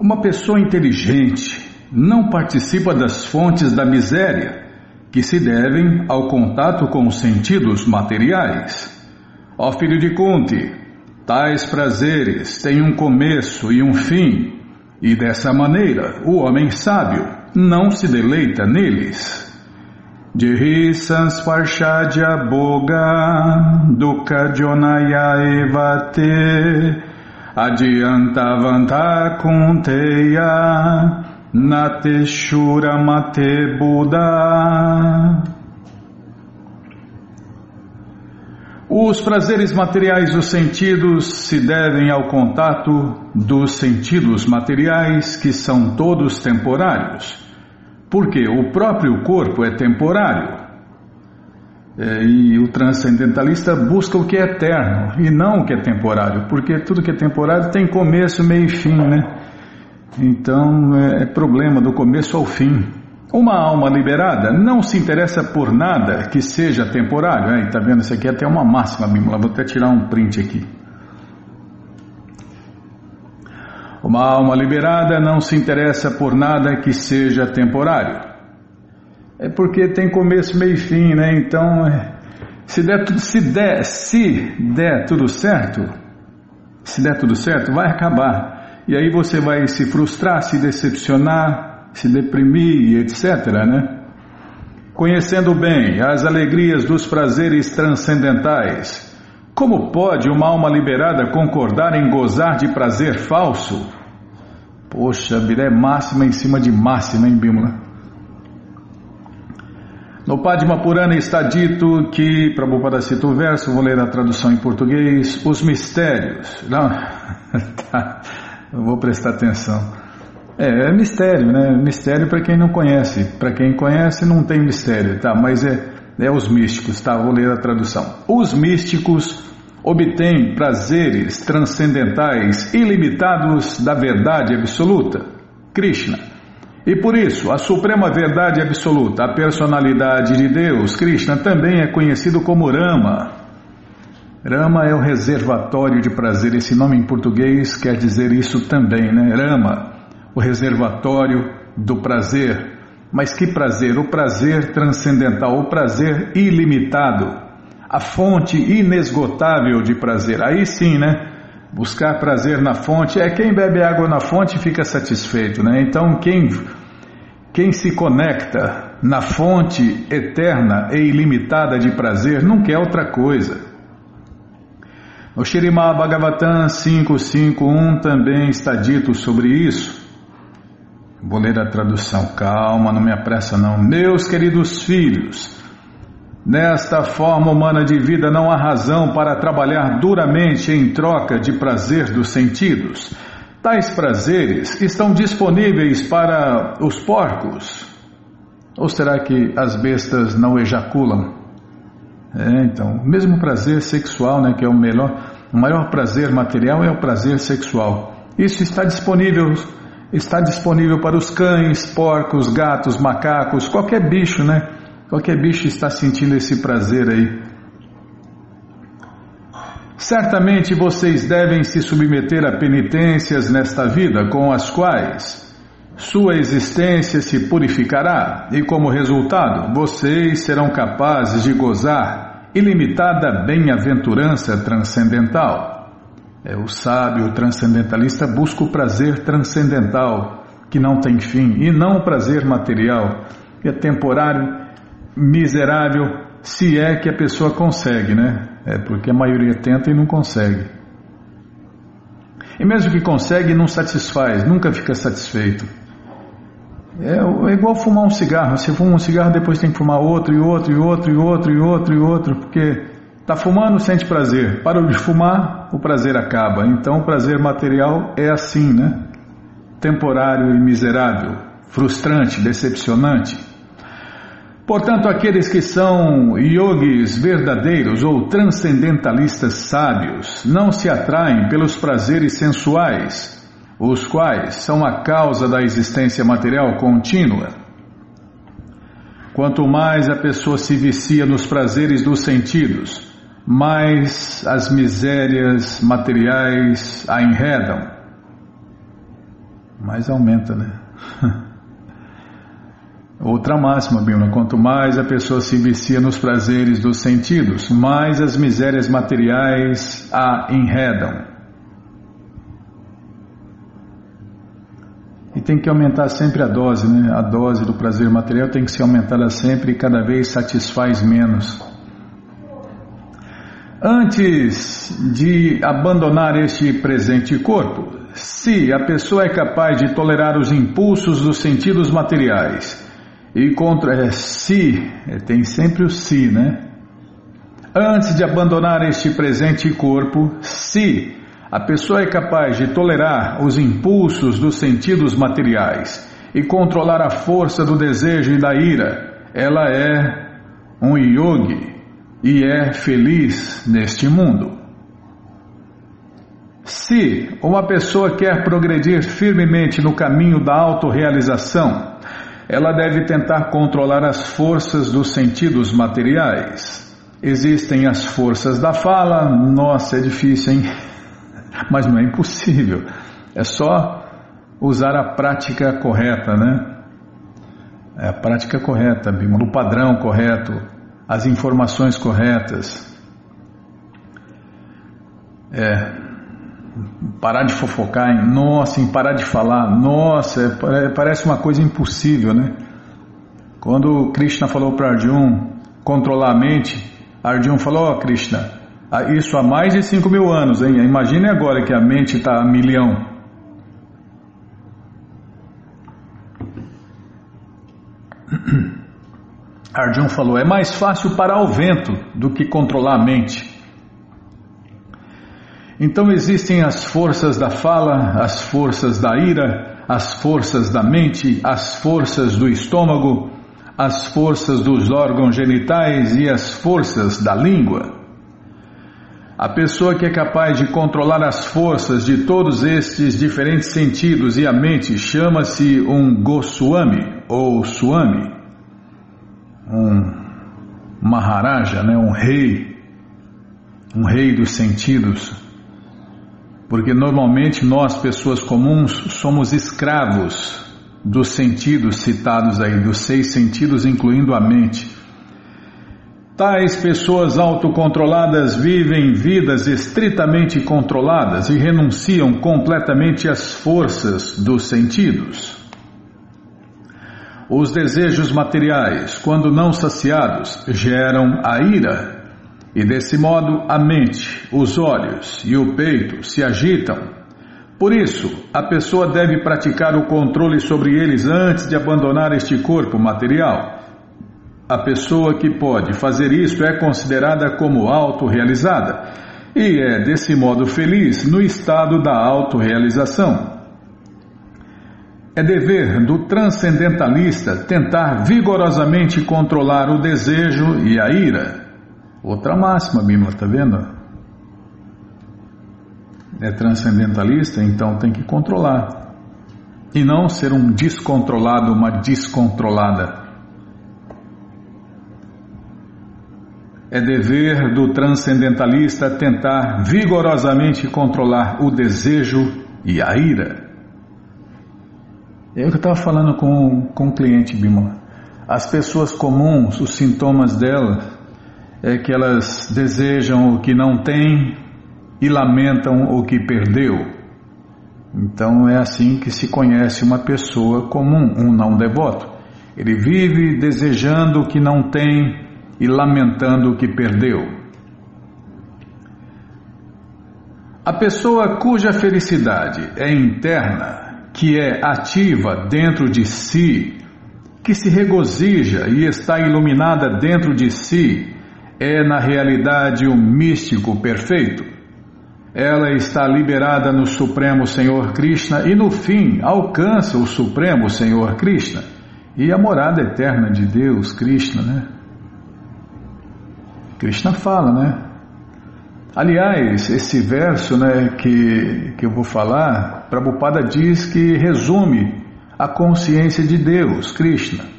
Uma pessoa inteligente não participa das fontes da miséria que se devem ao contato com os sentidos materiais. Ó filho de Kunti, tais prazeres têm um começo e um fim, e dessa maneira o homem sábio não se deleita neles. Jiri Sansparshadya Boga Dukkha Jonaya Evate Adiantavanta Kunteya Nateshura Mate Buddha. Os prazeres materiais dos sentidos se devem ao contato dos sentidos materiais que são todos temporários, porque o próprio corpo é temporário. É, e o transcendentalista busca o que é eterno e não o que é temporário, porque tudo que é temporário tem começo, meio e fim, né? Então é, é problema do começo ao fim. Uma alma liberada não se interessa por nada que seja temporário. Está tá vendo? Isso aqui é até uma máxima, Bímola. Vou até tirar um print aqui. Uma alma liberada não se interessa por nada que seja temporário. É porque tem começo, meio e fim, né? Então, é, se der, se der, se der tudo certo, se der tudo certo, vai acabar. E aí você vai se frustrar, se decepcionar, se deprimir, etc. Né? Conhecendo bem as alegrias dos prazeres transcendentais, como pode uma alma liberada concordar em gozar de prazer falso? Poxa, vida é máxima em cima de máxima, hein, Bímola? No Padma Purana está dito que, Prabhupada cita o verso, vou ler a tradução em português, os mistérios. Não, tá. Vou prestar atenção. É, é mistério, né? Mistério para quem não conhece. Para quem conhece não tem mistério, tá? Mas é, é os místicos, tá? Vou ler a tradução. Os místicos obtêm prazeres transcendentais ilimitados da verdade absoluta, Krishna. E por isso, a suprema verdade absoluta, a personalidade de Deus, Krishna, também é conhecido como Rama, Rama é o reservatório de prazer. Esse nome em português quer dizer isso também, né? Rama, o reservatório do prazer. Mas que prazer? O prazer transcendental, o prazer ilimitado, a fonte inesgotável de prazer. Aí sim, né? Buscar prazer na fonte é quem bebe água na fonte fica satisfeito, né? Então quem quem se conecta na fonte eterna e ilimitada de prazer não quer outra coisa. No Shirimá Bhagavatam 551 também está dito sobre isso. Vou ler a tradução, calma, não me apressa não. Meus queridos filhos, nesta forma humana de vida não há razão para trabalhar duramente em troca de prazer dos sentidos. Tais prazeres estão disponíveis para os porcos. Ou será que as bestas não ejaculam? É, então, mesmo prazer sexual, né, que é o melhor, o maior prazer material é o prazer sexual. Isso está disponível, está disponível para os cães, porcos, gatos, macacos, qualquer bicho, né? Qualquer bicho está sentindo esse prazer aí. Certamente vocês devem se submeter a penitências nesta vida com as quais sua existência se purificará e, como resultado, vocês serão capazes de gozar ilimitada bem-aventurança transcendental. É o sábio transcendentalista busca o prazer transcendental que não tem fim e não o prazer material que é temporário, miserável, se é que a pessoa consegue, né? É porque a maioria tenta e não consegue. E mesmo que consegue, não satisfaz, nunca fica satisfeito. É, é, igual fumar um cigarro. Você fuma um cigarro, depois tem que fumar outro e outro e outro e outro e outro e outro, porque está fumando, sente prazer. Parou de fumar, o prazer acaba. Então o prazer material é assim, né? Temporário e miserável, frustrante, decepcionante. Portanto, aqueles que são yogis verdadeiros ou transcendentalistas sábios não se atraem pelos prazeres sensuais os quais são a causa da existência material contínua. Quanto mais a pessoa se vicia nos prazeres dos sentidos, mais as misérias materiais a enredam. mais aumenta, né? Outra máxima, Bíblia, quanto mais a pessoa se vicia nos prazeres dos sentidos, mais as misérias materiais a enredam. E tem que aumentar sempre a dose, né? A dose do prazer material tem que ser aumentada sempre e cada vez satisfaz menos. Antes de abandonar este presente corpo, se a pessoa é capaz de tolerar os impulsos dos sentidos materiais, e contra é, se, é, tem sempre o se, né? Antes de abandonar este presente corpo, se a pessoa é capaz de tolerar os impulsos dos sentidos materiais e controlar a força do desejo e da ira, ela é um yogi e é feliz neste mundo. Se uma pessoa quer progredir firmemente no caminho da autorrealização, ela deve tentar controlar as forças dos sentidos materiais. Existem as forças da fala, nossa, é difícil, hein? Mas não é impossível. É só usar a prática correta, né? É a prática correta, o padrão correto, as informações corretas. É, parar de fofocar, em, nossa, em parar de falar, nossa, é, parece uma coisa impossível, né? Quando Krishna falou para Arjuna controlar a mente, Arjuna falou, ó oh, Krishna, isso há mais de 5 mil anos, hein? Imagine agora que a mente está a milhão. Arjuna falou, é mais fácil parar o vento do que controlar a mente. Então existem as forças da fala, as forças da ira, as forças da mente, as forças do estômago, as forças dos órgãos genitais e as forças da língua. A pessoa que é capaz de controlar as forças de todos estes diferentes sentidos e a mente chama-se um Goswami ou Swami, um Maharaja, né, um rei, um rei dos sentidos. Porque normalmente nós, pessoas comuns, somos escravos dos sentidos citados aí, dos seis sentidos, incluindo a mente. Tais pessoas autocontroladas vivem vidas estritamente controladas e renunciam completamente às forças dos sentidos. Os desejos materiais, quando não saciados, geram a ira, e desse modo a mente, os olhos e o peito se agitam. Por isso, a pessoa deve praticar o controle sobre eles antes de abandonar este corpo material. A pessoa que pode fazer isso é considerada como autorrealizada e é desse modo feliz no estado da autorrealização. É dever do transcendentalista tentar vigorosamente controlar o desejo e a ira. Outra máxima, Bíblia, está vendo? É transcendentalista, então tem que controlar. E não ser um descontrolado, uma descontrolada. É dever do transcendentalista tentar vigorosamente controlar o desejo e a ira. É o que eu estava falando com, com um cliente, Bima. As pessoas comuns, os sintomas delas é que elas desejam o que não têm e lamentam o que perdeu. Então é assim que se conhece uma pessoa comum, um não devoto. Ele vive desejando o que não tem e lamentando o que perdeu. A pessoa cuja felicidade é interna, que é ativa dentro de si, que se regozija e está iluminada dentro de si, é na realidade o místico perfeito. Ela está liberada no Supremo Senhor Krishna e no fim alcança o Supremo Senhor Krishna e a morada eterna de Deus, Krishna, né? Krishna fala, né? Aliás, esse verso né, que, que eu vou falar, Prabhupada diz que resume a consciência de Deus, Krishna.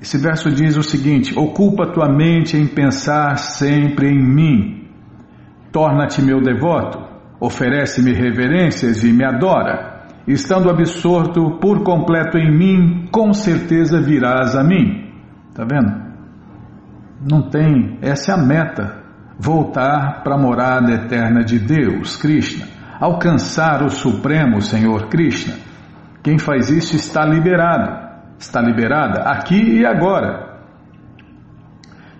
Esse verso diz o seguinte: Ocupa tua mente em pensar sempre em mim. Torna-te meu devoto, oferece-me reverências e me adora. estando absorto por completo em mim, com certeza virás a mim. Tá vendo? Não tem, essa é a meta, voltar para a morada eterna de Deus, Krishna, alcançar o Supremo Senhor Krishna. Quem faz isso está liberado, está liberada aqui e agora.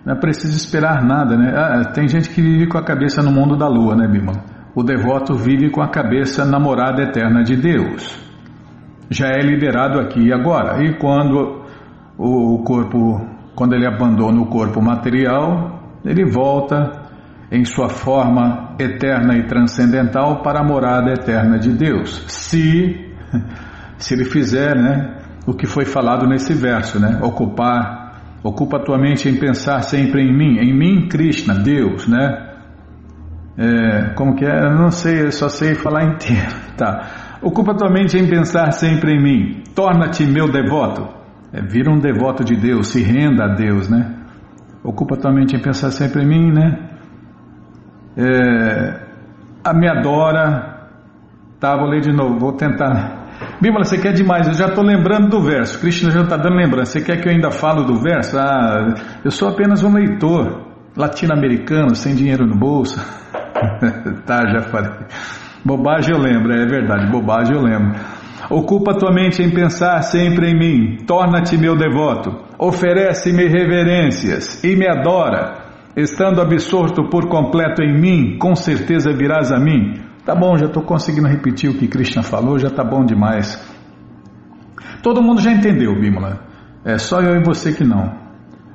Não é preciso esperar nada, né? Ah, tem gente que vive com a cabeça no mundo da lua, né, Bima? O devoto vive com a cabeça na morada eterna de Deus. Já é liberado aqui e agora. E quando o corpo, quando ele abandona o corpo material, ele volta em sua forma eterna e transcendental para a morada eterna de Deus. Se se ele fizer, né, o que foi falado nesse verso, né, ocupar Ocupa tua mente em pensar sempre em mim, em mim, Krishna, Deus, né? É, como que é? Eu não sei, eu só sei falar inteiro. Tá. Ocupa tua mente em pensar sempre em mim. Torna-te meu devoto. É, vira um devoto de Deus, se renda a Deus, né? Ocupa tua mente em pensar sempre em mim, né? É, me adora. Tá, vou ler de novo, vou tentar. Bímola, você quer demais, eu já estou lembrando do verso. Krishna já está dando lembrança. Você quer que eu ainda falo do verso? Ah, eu sou apenas um leitor latino-americano, sem dinheiro no bolso. tá, já falei. Bobagem eu lembro, é verdade, bobagem eu lembro. Ocupa tua mente em pensar sempre em mim, torna-te meu devoto, oferece-me reverências e me adora. Estando absorto por completo em mim, com certeza virás a mim. Tá bom, já estou conseguindo repetir o que Krishna falou, já tá bom demais. Todo mundo já entendeu, Bimala. É só eu e você que não.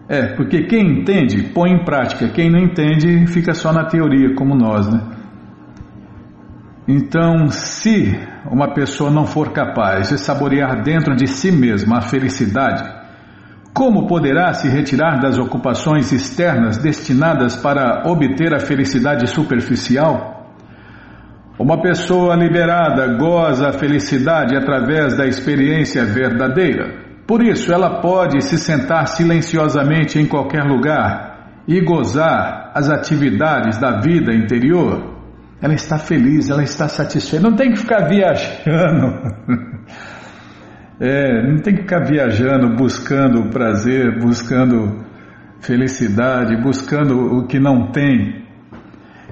É, porque quem entende põe em prática, quem não entende fica só na teoria, como nós, né? Então, se uma pessoa não for capaz de saborear dentro de si mesma a felicidade, como poderá se retirar das ocupações externas destinadas para obter a felicidade superficial? Uma pessoa liberada goza a felicidade através da experiência verdadeira. Por isso, ela pode se sentar silenciosamente em qualquer lugar e gozar as atividades da vida interior. Ela está feliz, ela está satisfeita. Não tem que ficar viajando. É, não tem que ficar viajando, buscando prazer, buscando felicidade, buscando o que não tem.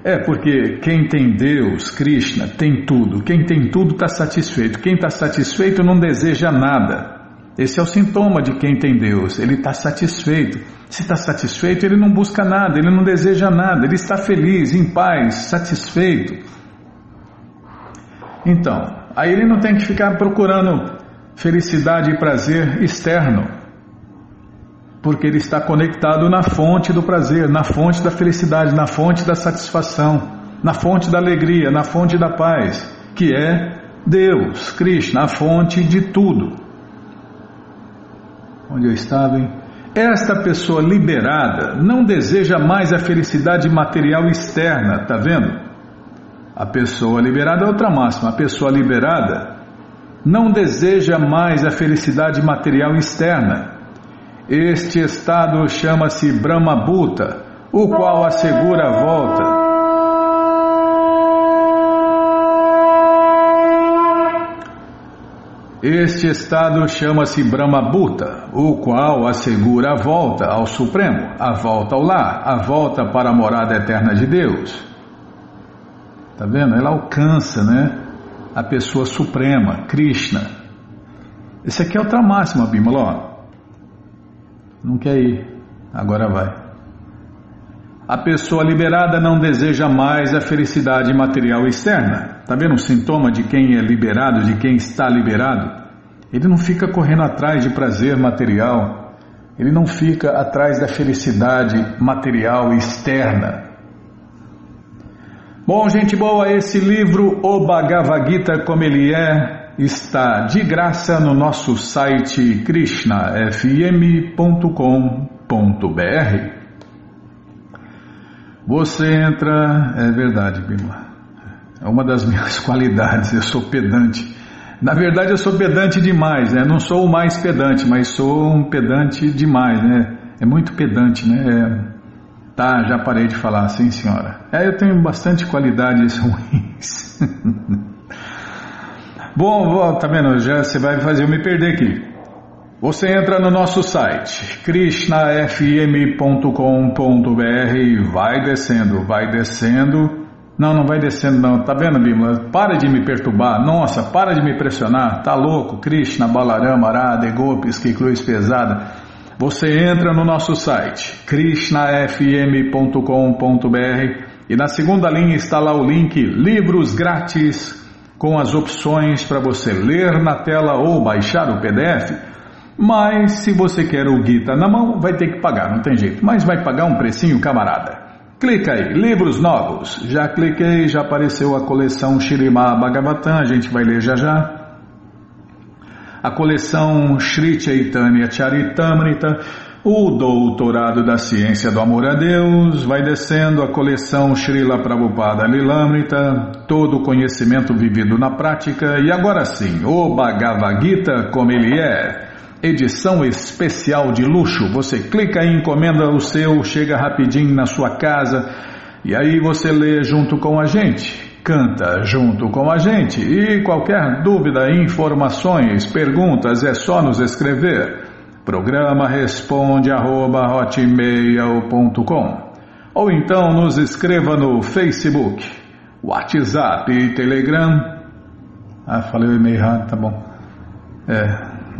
É porque quem tem Deus, Krishna, tem tudo. Quem tem tudo está satisfeito. Quem está satisfeito não deseja nada. Esse é o sintoma de quem tem Deus. Ele está satisfeito. Se está satisfeito, ele não busca nada, ele não deseja nada, ele está feliz, em paz, satisfeito. Então, aí ele não tem que ficar procurando felicidade e prazer externo, porque ele está conectado na fonte do prazer, na fonte da felicidade, na fonte da satisfação, na fonte da alegria, na fonte da paz, que é Deus, Krishna, a fonte de tudo onde eu estava, hein? Esta pessoa liberada não deseja mais a felicidade material externa, tá vendo? A pessoa liberada é outra máxima. A pessoa liberada não deseja mais a felicidade material externa. Este estado chama-se Brahma Bhuta, o qual assegura a volta Este estado chama-se Brahmabhuta, o qual assegura a volta ao Supremo, a volta ao lar, a volta para a morada eterna de Deus. Tá vendo? Ela alcança, né? A pessoa suprema, Krishna. Esse aqui é outra máxima, Bimala. Não quer ir, agora vai. A pessoa liberada não deseja mais a felicidade material externa. Está vendo o sintoma de quem é liberado, de quem está liberado? Ele não fica correndo atrás de prazer material, ele não fica atrás da felicidade material externa. Bom, gente boa, esse livro, O Bhagavad Gita como ele é, está de graça no nosso site krishnafm.com.br. Você entra, é verdade, Bima. É uma das minhas qualidades, eu sou pedante. Na verdade, eu sou pedante demais, né? Não sou o mais pedante, mas sou um pedante demais, né? É muito pedante, né? É... Tá, já parei de falar, sim, senhora. É, eu tenho bastante qualidades ruins. Bom, tá vendo? Já você vai fazer eu me perder aqui. Você entra no nosso site krishnafm.com.br e vai descendo, vai descendo. Não, não vai descendo não. Tá vendo, Bimala? Para de me perturbar. Nossa, para de me pressionar. Tá louco? Krishna, Balarama, Arada, Gopis, que cruz pesada. Você entra no nosso site krishnafm.com.br e na segunda linha está lá o link Livros Grátis com as opções para você ler na tela ou baixar o PDF. Mas se você quer o Gita na mão, vai ter que pagar, não tem jeito. Mas vai pagar um precinho, camarada. Clica aí, livros novos. Já cliquei, já apareceu a coleção Shirima Bhagavatam, a gente vai ler já já a coleção Sri Chaitanya Charitamrita, o Doutorado da Ciência do Amor a Deus, vai descendo a coleção Srila Prabhupada Lilamrita, todo o conhecimento vivido na prática, e agora sim, o Bhagavad Gita como ele é, edição especial de luxo. Você clica e encomenda o seu, chega rapidinho na sua casa, e aí você lê junto com a gente canta junto com a gente. E qualquer dúvida, informações, perguntas, é só nos escrever. Programa responde arroba, ou então nos escreva no Facebook, WhatsApp e Telegram. Ah, falei o e-mail errado, tá bom. É,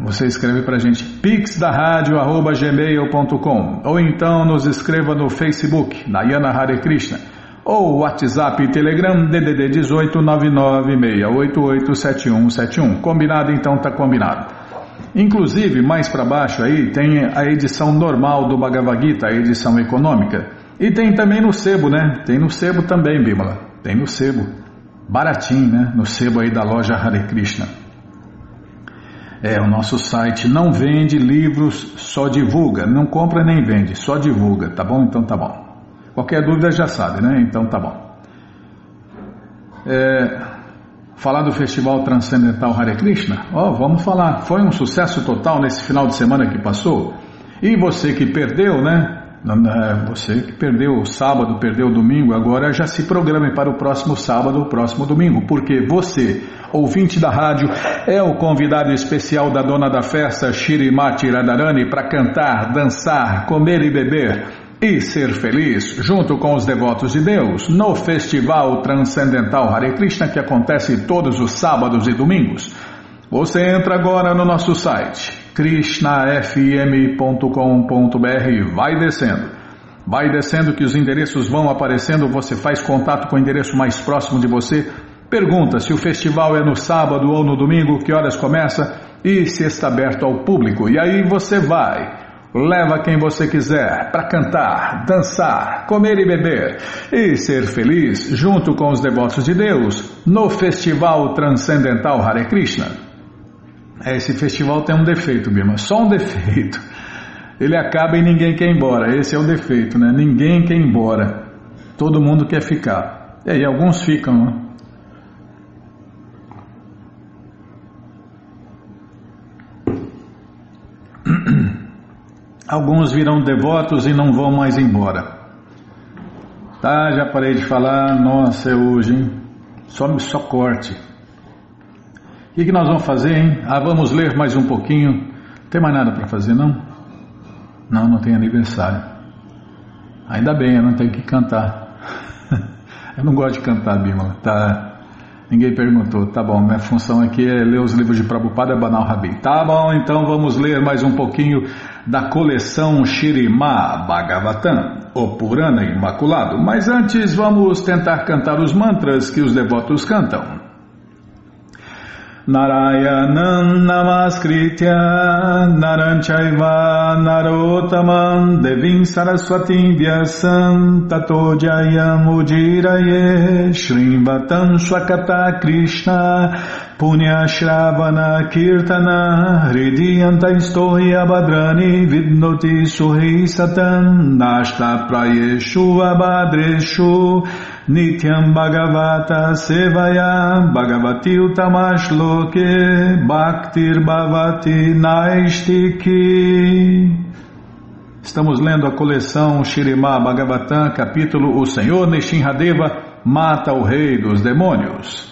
você escreve para a gente pixdaradio.gmail.com ou então nos escreva no Facebook, Nayana Hare Krishna ou WhatsApp e Telegram DDD 18 996887171. Combinado então, tá combinado. Inclusive, mais para baixo aí tem a edição normal do Bhagavad Gita, a edição econômica. E tem também no sebo, né? Tem no sebo também, Bímola. Tem no sebo. Baratinho, né? No sebo aí da loja Hare Krishna. É, o nosso site não vende livros, só divulga. Não compra nem vende, só divulga, tá bom? Então tá bom. Qualquer dúvida já sabe, né? Então tá bom. É, falar do Festival Transcendental Hare Krishna? Ó, oh, vamos falar. Foi um sucesso total nesse final de semana que passou. E você que perdeu, né? Você que perdeu o sábado, perdeu o domingo, agora já se programe para o próximo sábado, o próximo domingo, porque você, ouvinte da rádio, é o convidado especial da dona da festa, Shirimati Radharani, para cantar, dançar, comer e beber e ser feliz junto com os devotos de Deus no Festival Transcendental Hare Krishna que acontece todos os sábados e domingos. Você entra agora no nosso site krishnafm.com.br e vai descendo. Vai descendo que os endereços vão aparecendo, você faz contato com o endereço mais próximo de você, pergunta se o festival é no sábado ou no domingo, que horas começa e se está aberto ao público. E aí você vai Leva quem você quiser para cantar, dançar, comer e beber e ser feliz junto com os devotos de Deus no Festival Transcendental Hare Krishna. Esse festival tem um defeito, Bima, só um defeito. Ele acaba e ninguém quer ir embora. Esse é o defeito, né? Ninguém quer ir embora. Todo mundo quer ficar. E aí alguns ficam, né? Alguns virão devotos e não vão mais embora. Tá, já parei de falar. Nossa, é hoje, hein? Só, só corte. O que, que nós vamos fazer, hein? Ah, vamos ler mais um pouquinho. Não tem mais nada para fazer, não? Não, não tem aniversário. Ainda bem, eu não tenho que cantar. eu não gosto de cantar, Bímola. Tá. Ninguém perguntou. Tá bom, minha função aqui é ler os livros de Prabhupada Banal Rabi. Tá bom, então vamos ler mais um pouquinho da coleção Shirima Bhagavatam, o Purana Imaculado. Mas antes vamos tentar cantar os mantras que os devotos cantam. Narayanam Namaskritya Naranchaiva Narotamam Devim Saraswatim Vyasam Tato Jayam Ujiraye Shrimvatam Swakata Krishna Punya Shravana Kirtana Hridiyanta Istohi Abhadrani Vidnoti Suhi Satam Nashta Prayeshu Abhadreshu Nityam Bhagavata Sevaya Bhagavati Utamashloke Bhaktir Bhavati Naistiki Estamos lendo a coleção Shirima Bhagavatam, capítulo O Senhor Nishinradeva mata o rei dos demônios.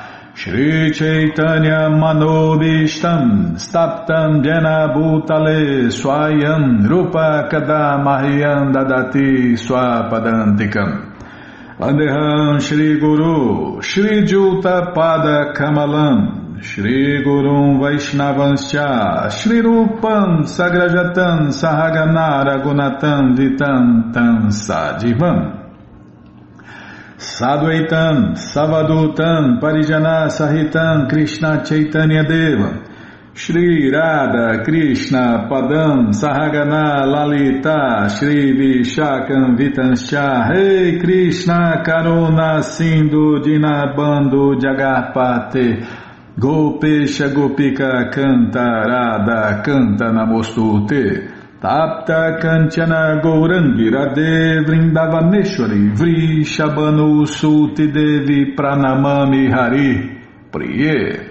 Shri Chaitanya Manobishtam Staptam Jena Bhutale Swayam Rupa Kadamahyam Dadati Swapadantikam. Vandeham Shri Guru Shri Juta Pada Kamalam Shri Gurum Vaishnavanscha Shri Rupam Sagrajatam Sahaganara Gunatam Vitam Tam Sadivam Sadvaitam, Savadutam, Parijana Sahitam, Krishna Chaitanya Deva, Shri Radha Krishna Padam Sahagana Lalita Shri Vishakam Vitanscha Rei hey Krishna Karuna Sindhu Dinabando Jagarpate Gopesha Gopika Radha Canta Namostute Tapta Kanchana Gourangi Radhe Vrindavaneshwari Vri Shabanu Suti Devi Pranamami Hari Priye.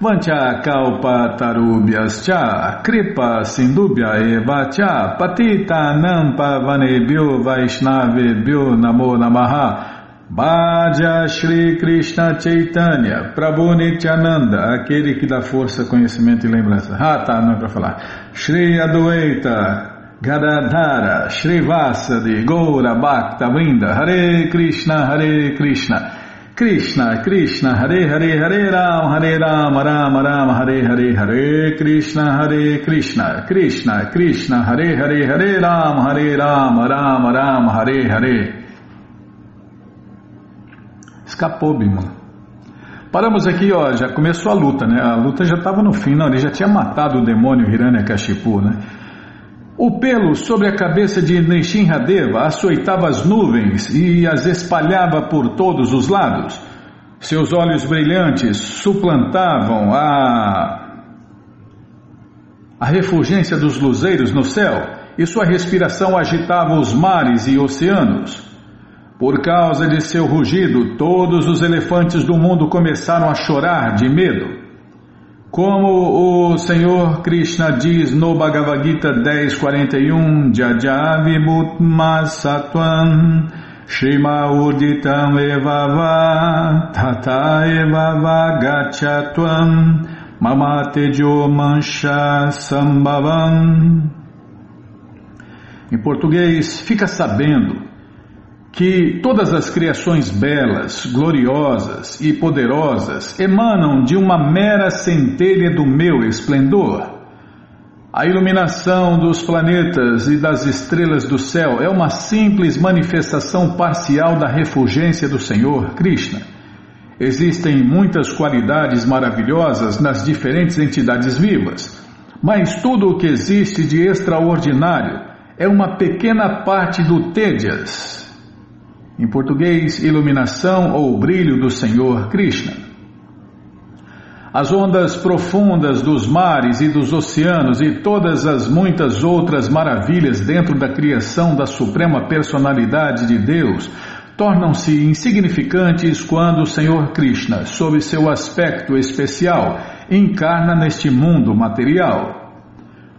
Vancha Kalpa Tarubhyascha Kripa Sindubhya Eva Cha Patita Nampa Vanebhyo Vaishnavebhyo Namo Namaha Bhaja Shri Krishna Chaitanya, Prabhu Nityananda, aquele que dá força, conhecimento e lembrança. Ah, tá, não é para falar. Shri Adwaita, Gadadhara, Shri Vasadi, Goura Bhakta Vrinda, Hare Krishna, Hare Krishna, Krishna, Krishna, Hare Hare, Hare Ram, Hare Ram, Ram Ram, Hare Hare, Hare Krishna, Hare Krishna, Krishna, Krishna, Hare Hare, Hare Ram, Hare Ram, Ram Ram, Hare Hare. Escapou, Bimala. Paramos aqui, ó, já começou a luta, né? A luta já estava no fim, não, ele já tinha matado o demônio Hiranyakashipu, né? O pelo sobre a cabeça de Nishinradeva açoitava as nuvens e as espalhava por todos os lados. Seus olhos brilhantes suplantavam a a refulgência dos luzeiros no céu e sua respiração agitava os mares e oceanos. Por causa de seu rugido, todos os elefantes do mundo começaram a chorar de medo. Como o Senhor Krishna diz no Bhagavad Gita 10.41, Jajavimutmasatvam Shima Uditam Evava Tata Evava Gachatvam Mamatejo Mancha Sambhavam Em português, fica sabendo que todas as criações belas, gloriosas e poderosas emanam de uma mera centelha do meu esplendor. A iluminação dos planetas e das estrelas do céu é uma simples manifestação parcial da refulgência do Senhor Krishna. Existem muitas qualidades maravilhosas nas diferentes entidades vivas, mas tudo o que existe de extraordinário é uma pequena parte do Tejas, em português, iluminação ou brilho do Senhor Krishna. As ondas profundas dos mares e dos oceanos e todas as muitas outras maravilhas dentro da criação da Suprema Personalidade de Deus tornam-se insignificantes quando o Senhor Krishna, sob seu aspecto especial, encarna neste mundo material.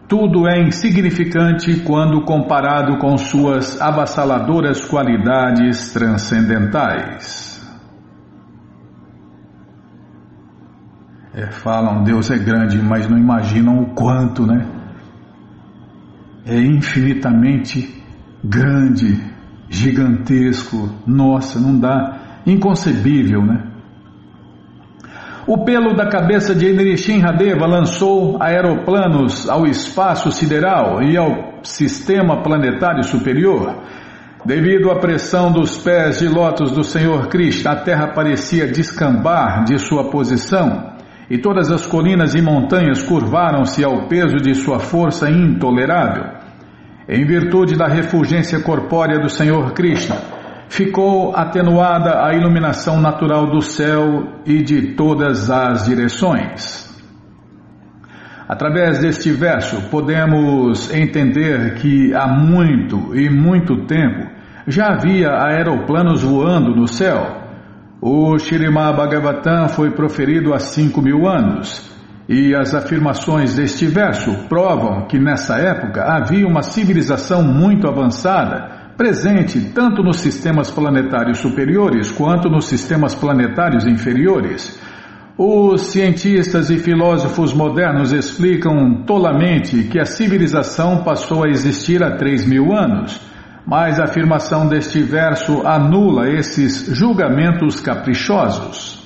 Tudo é insignificante quando comparado com suas avassaladoras qualidades transcendentais. É, falam Deus é grande, mas não imaginam o quanto, né? É infinitamente grande, gigantesco, nossa, não dá, inconcebível, né? O pelo da cabeça de Nrishim Radeva lançou aeroplanos ao espaço sideral e ao sistema planetário superior. Devido à pressão dos pés de lótus do Senhor Krishna, a Terra parecia descambar de sua posição e todas as colinas e montanhas curvaram-se ao peso de sua força intolerável. Em virtude da refulgência corpórea do Senhor Krishna, ficou atenuada a iluminação natural do céu e de todas as direções. Através deste verso, podemos entender que há muito e muito tempo já havia aeroplanos voando no céu. O Shirimá Bhagavatam foi proferido há cinco mil anos. E as afirmações deste verso provam que nessa época havia uma civilização muito avançada, presente tanto nos sistemas planetários superiores quanto nos sistemas planetários inferiores. Os cientistas e filósofos modernos explicam tolamente que a civilização passou a existir há três mil anos, mas a afirmação deste verso anula esses julgamentos caprichosos.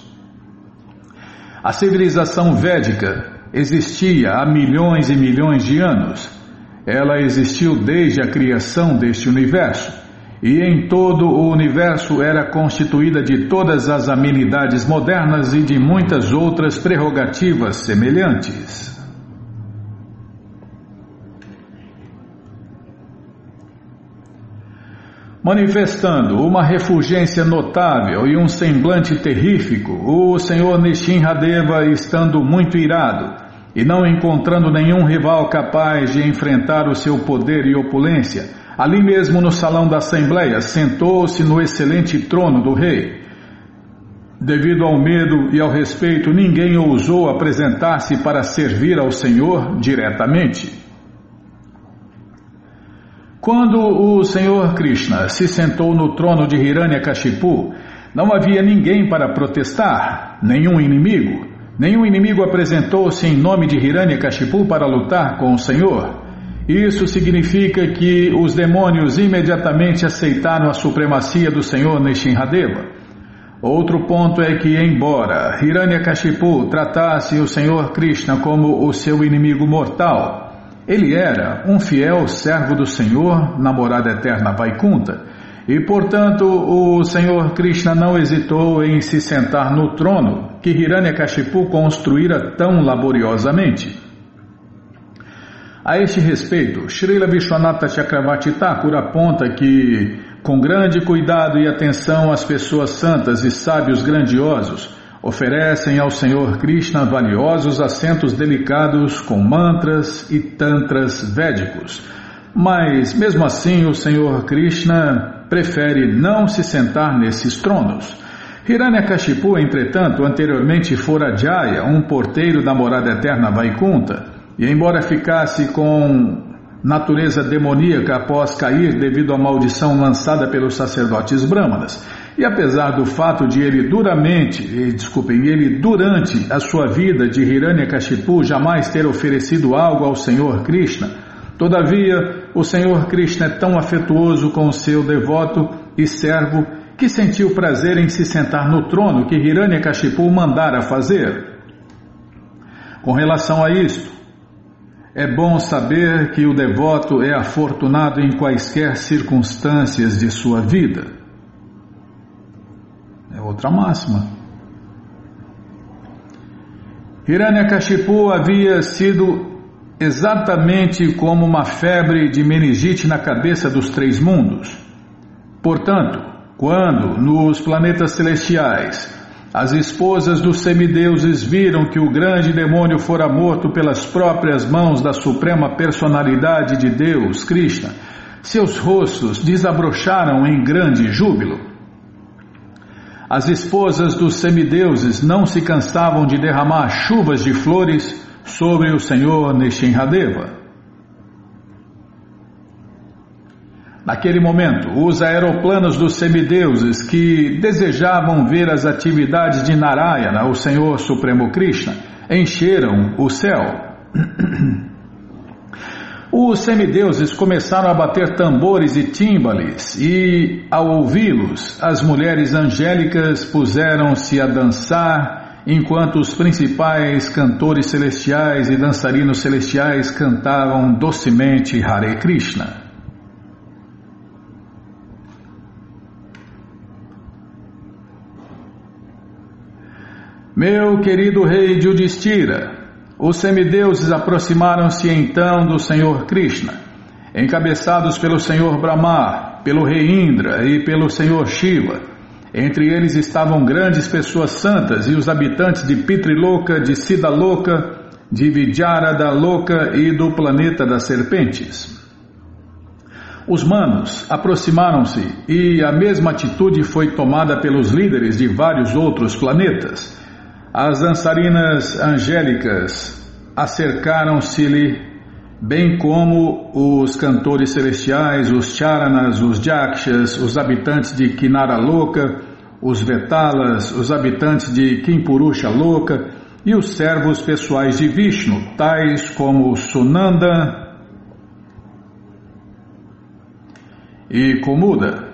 A civilização védica existia há milhões e milhões de anos. Ela existiu desde a criação deste universo, e em todo o universo era constituída de todas as amenidades modernas e de muitas outras prerrogativas semelhantes. Manifestando uma refulgência notável e um semblante terrífico, o senhor Nishinradeva, estando muito irado e não encontrando nenhum rival capaz de enfrentar o seu poder e opulência, ali mesmo no salão da Assembleia, sentou-se no excelente trono do rei. Devido ao medo e ao respeito, ninguém ousou apresentar-se para servir ao Senhor diretamente. Quando o Senhor Krishna se sentou no trono de Hiranyakashipu, não havia ninguém para protestar, nenhum inimigo. Nenhum inimigo apresentou-se em nome de Hiranyakashipu para lutar com o Senhor. Isso significa que os demônios imediatamente aceitaram a supremacia do Senhor Nishinradeva. Outro ponto é que, embora Hiranyakashipu tratasse o Senhor Krishna como o seu inimigo mortal, ele era um fiel servo do Senhor, namorada eterna Vaikunta, e portanto o Senhor Krishna não hesitou em se sentar no trono que Hiranyakashipu construíra tão laboriosamente. A este respeito, Srila Vishwanatha Chakravarti Thakur aponta que, com grande cuidado e atenção às pessoas santas e sábios grandiosos, oferecem ao Senhor Krishna valiosos assentos delicados com mantras e tantras védicos. Mas, mesmo assim, o Senhor Krishna prefere não se sentar nesses tronos. Hiranyakashipu, entretanto, anteriormente fora Jaya, um porteiro da morada eterna Vaikunta, e embora ficasse com natureza demoníaca após cair devido à maldição lançada pelos sacerdotes brahmanas, e apesar do fato de ele duramente, desculpem, ele durante a sua vida de Hiranyakashipu jamais ter oferecido algo ao Senhor Krishna, todavia o Senhor Krishna é tão afetuoso com o seu devoto e servo que sentiu prazer em se sentar no trono que Hiranyakashipu mandara fazer. Com relação a isto, é bom saber que o devoto é afortunado em quaisquer circunstâncias de sua vida outra máxima. Hiranyakashipu havia sido exatamente como uma febre de meningite na cabeça dos três mundos. Portanto, quando nos planetas celestiais as esposas dos semideuses viram que o grande demônio fora morto pelas próprias mãos da suprema personalidade de Deus, Krishna, seus rostos desabrocharam em grande júbilo. As esposas dos semideuses não se cansavam de derramar chuvas de flores sobre o Senhor Nishinradeva. Naquele momento, os aeroplanos dos semideuses que desejavam ver as atividades de Narayana, o Senhor Supremo Krishna, encheram o céu. Os semideuses começaram a bater tambores e tímbales, e, ao ouvi-los, as mulheres angélicas puseram-se a dançar, enquanto os principais cantores celestiais e dançarinos celestiais cantavam docemente Hare Krishna. Meu querido rei Judistira, os semideuses aproximaram-se então do Senhor Krishna, encabeçados pelo Senhor Brahma, pelo rei Indra e pelo Senhor Shiva. Entre eles estavam grandes pessoas santas e os habitantes de Pitriloka, de Sidaloka, de Vidyarada Louca e do planeta das serpentes. Os manos aproximaram-se e a mesma atitude foi tomada pelos líderes de vários outros planetas. As dançarinas angélicas acercaram-se-lhe, bem como os cantores celestiais, os charanas, os jakshas, os habitantes de Kinara Louca, os vetalas, os habitantes de Kimpurusha Louca e os servos pessoais de Vishnu, tais como Sunanda, e Kumuda.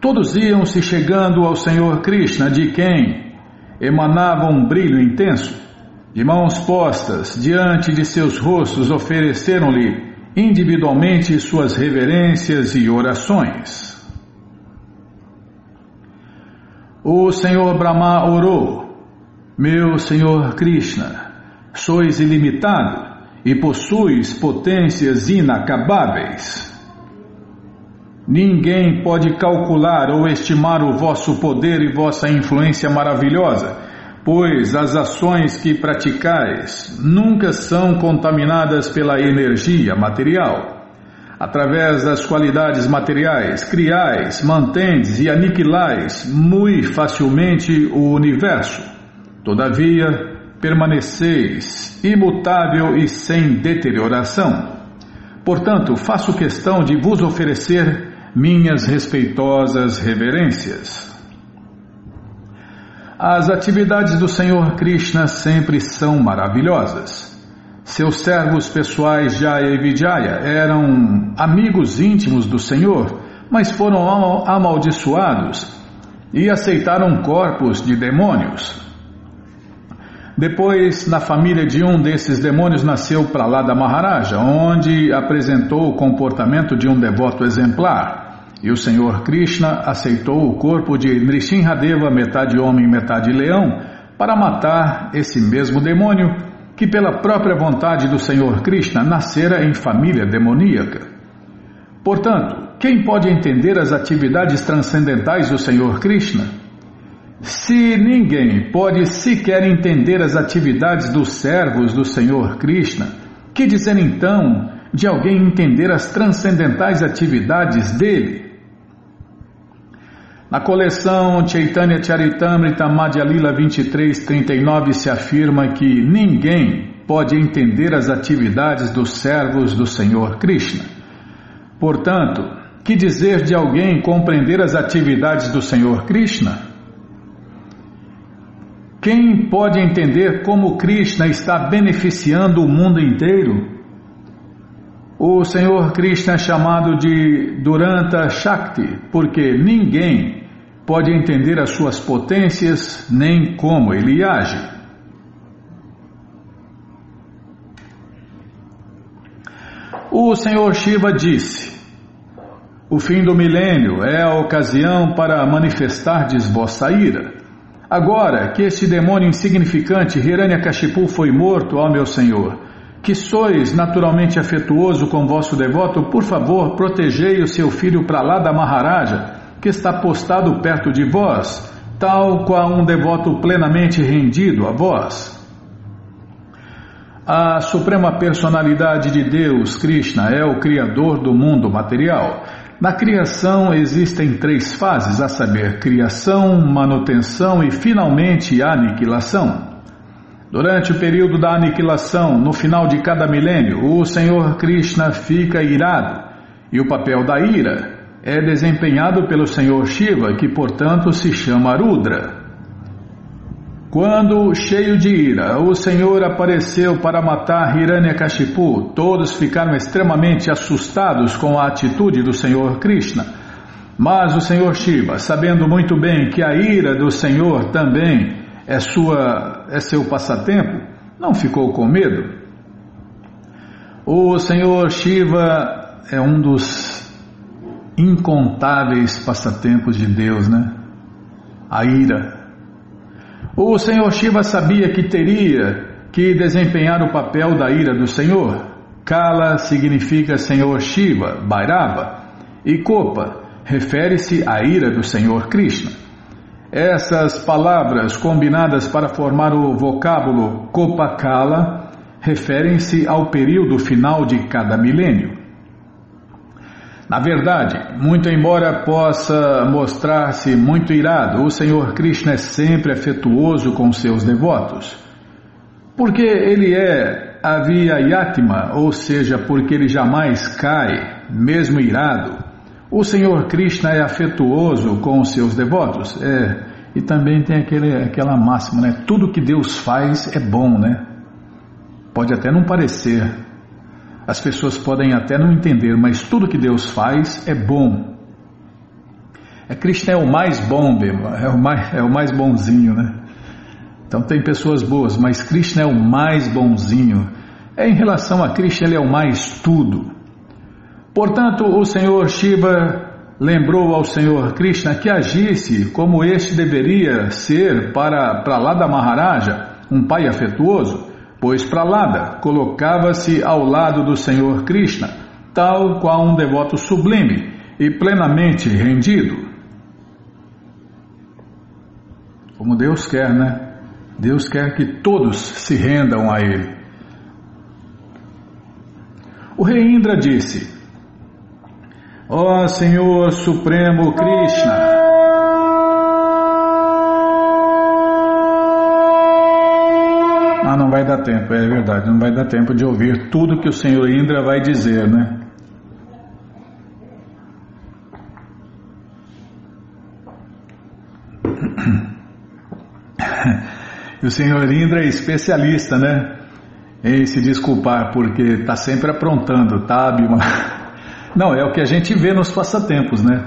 Todos iam se chegando ao Senhor Krishna, de quem emanava um brilho intenso. De mãos postas diante de seus rostos, ofereceram-lhe individualmente suas reverências e orações. O Senhor Brahma orou: Meu Senhor Krishna, sois ilimitado e possuis potências inacabáveis. Ninguém pode calcular ou estimar o vosso poder e vossa influência maravilhosa, pois as ações que praticais nunca são contaminadas pela energia material. Através das qualidades materiais, criais, mantendes e aniquilais muito facilmente o universo. Todavia, permaneceis imutável e sem deterioração. Portanto, faço questão de vos oferecer minhas respeitosas reverências. As atividades do Senhor Krishna sempre são maravilhosas. Seus servos pessoais Jaya e Vijaya eram amigos íntimos do Senhor, mas foram amaldiçoados e aceitaram corpos de demônios. Depois, na família de um desses demônios nasceu Pralada Maharaja, onde apresentou o comportamento de um devoto exemplar. E o Senhor Krishna aceitou o corpo de Nrsimhadeva, metade homem, metade leão, para matar esse mesmo demônio que, pela própria vontade do Senhor Krishna, nascera em família demoníaca. Portanto, quem pode entender as atividades transcendentais do Senhor Krishna? Se ninguém pode sequer entender as atividades dos servos do Senhor Krishna, que dizer então de alguém entender as transcendentais atividades dele? Na coleção Chaitanya Charitamrita Madhya Lila 2339 se afirma que ninguém pode entender as atividades dos servos do Senhor Krishna. Portanto, que dizer de alguém compreender as atividades do Senhor Krishna? Quem pode entender como Krishna está beneficiando o mundo inteiro? O Senhor Krishna é chamado de Duranta Shakti, porque ninguém pode entender as suas potências nem como ele age. O Senhor Shiva disse: O fim do milênio é a ocasião para manifestardes vossa ira. Agora que este demônio insignificante Hiranyakashipu foi morto, ó meu Senhor, que sois naturalmente afetuoso com vosso devoto, por favor, protegei o seu filho Pralada Maharaja que está postado perto de vós, tal qual um devoto plenamente rendido a vós. A Suprema Personalidade de Deus, Krishna, é o Criador do mundo material. Na criação existem três fases, a saber, criação, manutenção e finalmente aniquilação. Durante o período da aniquilação, no final de cada milênio, o Senhor Krishna fica irado e o papel da ira é desempenhado pelo Senhor Shiva, que portanto se chama Rudra. Quando, cheio de ira, o Senhor apareceu para matar Hiranyakashipu, todos ficaram extremamente assustados com a atitude do Senhor Krishna. Mas o Senhor Shiva, sabendo muito bem que a ira do Senhor também é, sua, é seu passatempo, não ficou com medo. O Senhor Shiva é um dos incontáveis passatempos de Deus, né? A ira. O Senhor Shiva sabia que teria que desempenhar o papel da ira do Senhor. Kala significa Senhor Shiva, Bhairava, e Kopa refere-se à ira do Senhor Krishna. Essas palavras combinadas para formar o vocábulo Kopakala referem-se ao período final de cada milênio. Na verdade, muito embora possa mostrar-se muito irado, o Senhor Krishna é sempre afetuoso com seus devotos. Porque ele é Aviyayatma, ou seja, porque ele jamais cai, mesmo irado. O Senhor Krishna é afetuoso com os seus devotos. É, e também tem aquele, aquela máxima, né? Tudo que Deus faz é bom, né? Pode até não parecer, as pessoas podem até não entender, mas tudo que Deus faz é bom. É Krishna é o mais bom, é o mais, é o mais bonzinho, né? Então tem pessoas boas, mas Krishna é o mais bonzinho. É em relação a Krishna, ele é o mais tudo. Portanto, o Senhor Shiva lembrou ao Senhor Krishna que agisse como este deveria ser para, para lá da Maharaja, um pai afetuoso, pois Pralada colocava-se ao lado do Senhor Krishna, tal qual um devoto sublime e plenamente rendido. Como Deus quer, né? Deus quer que todos se rendam a Ele. O rei Indra disse: Ó oh, Senhor Supremo Krishna, Ah, não vai dar tempo, é verdade, não vai dar tempo de ouvir tudo que o Senhor Indra vai dizer, né? E o Senhor Indra é especialista, né? Em se desculpar, porque está sempre aprontando, tá, Bima? Não, é o que a gente vê nos passatempos, né?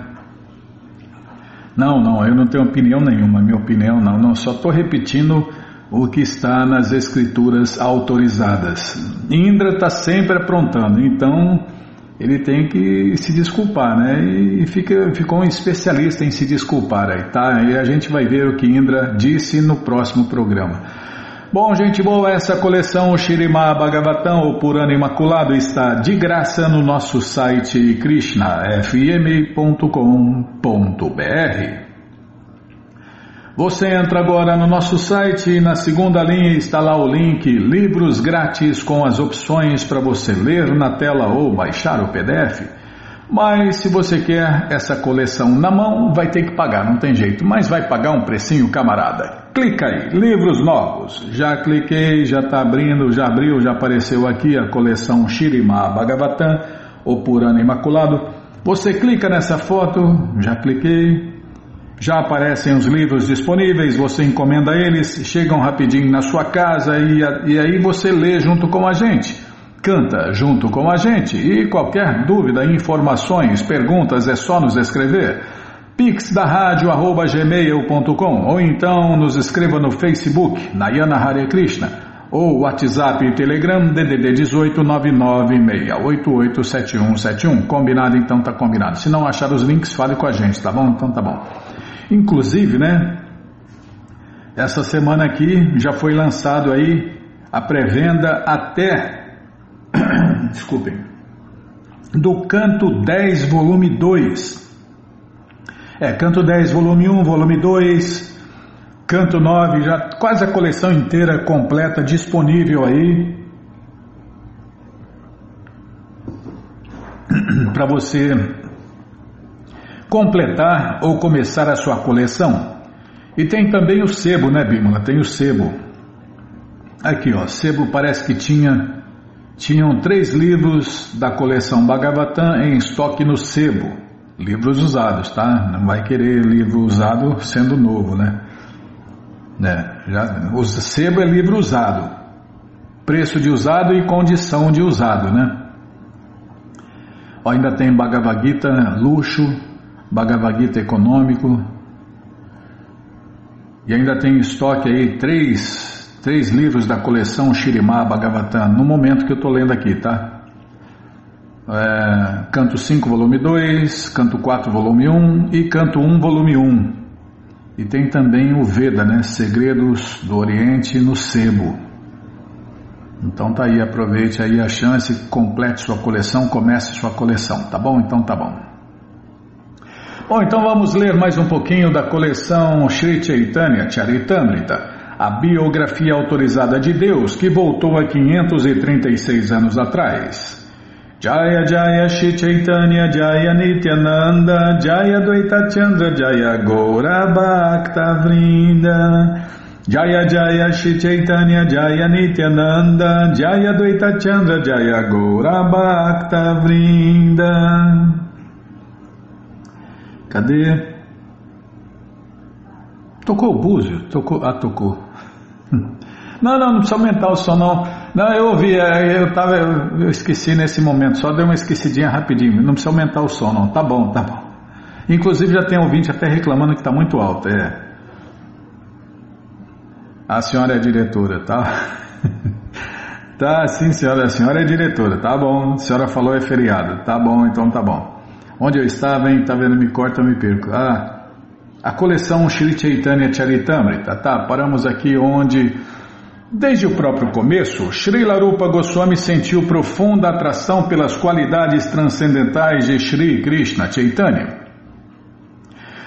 Não, não, eu não tenho opinião nenhuma, minha opinião não, não, só estou repetindo o que está nas escrituras autorizadas. Indra está sempre aprontando, então ele tem que se desculpar, né? E fica, ficou um especialista em se desculpar aí, tá? E a gente vai ver o que Indra disse no próximo programa. Bom, gente boa, essa coleção Shirima Bhagavatam, ou Purana Imaculado, está de graça no nosso site krishnafm.com.br. Você entra agora no nosso site e na segunda linha está lá o link Livros Grátis com as opções para você ler na tela ou baixar o PDF. Mas se você quer essa coleção na mão, vai ter que pagar, não tem jeito. Mas vai pagar um precinho, camarada. Clica aí, livros novos. Já cliquei, já está abrindo, já abriu, já apareceu aqui a coleção Shirima Bhagavatam, o Purana Imaculado. Você clica nessa foto, já cliquei, já aparecem os livros disponíveis, você encomenda eles, chegam rapidinho na sua casa e, e aí você lê junto com a gente. Canta junto com a gente e qualquer dúvida, informações, perguntas é só nos escrever. Pix da rádio arroba gmail.com ou então nos escreva no Facebook, Nayana Hare Krishna, ou WhatsApp e Telegram DDD 18 996887171. Combinado? Então tá combinado. Se não achar os links, fale com a gente, tá bom? Então tá bom. Inclusive, né? Essa semana aqui já foi lançado aí a pré-venda até, desculpem, do Canto 10, volume 2. É, Canto 10, volume 1, volume 2, Canto 9, já quase a coleção inteira completa disponível aí para você completar ou começar a sua coleção. E tem também o sebo, né, Bímola? Tem o sebo. Aqui, ó, sebo parece que tinha tinham três livros da coleção Bhagavatam em estoque no sebo. Livros usados, tá? Não vai querer livro usado sendo novo, né? né? Já, o sebo é livro usado. Preço de usado e condição de usado, né? Ainda tem Bhagavad Gita, luxo, Bhagavad Gita econômico. E ainda tem em estoque aí três, três livros da coleção Shirimá Bhagavatam, no momento que eu estou lendo aqui, tá? É, canto 5, volume 2, Canto 4, volume 1 e Canto 1, volume 1. E tem também o Veda, né? Segredos do Oriente no Sebo. Então tá aí, aproveite aí a chance, complete sua coleção, comece sua coleção, tá bom? Então tá bom. Bom, então vamos ler mais um pouquinho da coleção Sri Chaitanya Charitamrita. a biografia autorizada de Deus que voltou a 536 anos atrás. Jaya Jaya Shri Chaitanya Jaya Nityananda Jaya Dvaita Chandra Jaya Gaura Bhakta Vrinda Jaya Jaya Shri Chaitanya Jaya Nityananda Jaya Dvaita Chandra Jaya Gaura Bhakta Vrinda Cadê? Tocou o búzio? Tocou, ah, tocou. Não, não, não precisa aumentar o som, não. Não, eu ouvi, é, eu, tava, eu esqueci nesse momento, só dei uma esquecidinha rapidinho. Não precisa aumentar o som, não. Tá bom, tá bom. Inclusive já tem ouvinte até reclamando que está muito alto. É. A senhora é diretora, tá? tá, sim, senhora. A senhora é diretora, tá bom. A senhora falou é feriado, tá bom, então tá bom. Onde eu estava, hein? Tá vendo? Me corta, eu me perco. Ah, a coleção Shri Chaitanya Charitamrita, tá? Paramos aqui onde Desde o próprio começo, Sri Larupa Goswami sentiu profunda atração pelas qualidades transcendentais de Sri Krishna Chaitanya.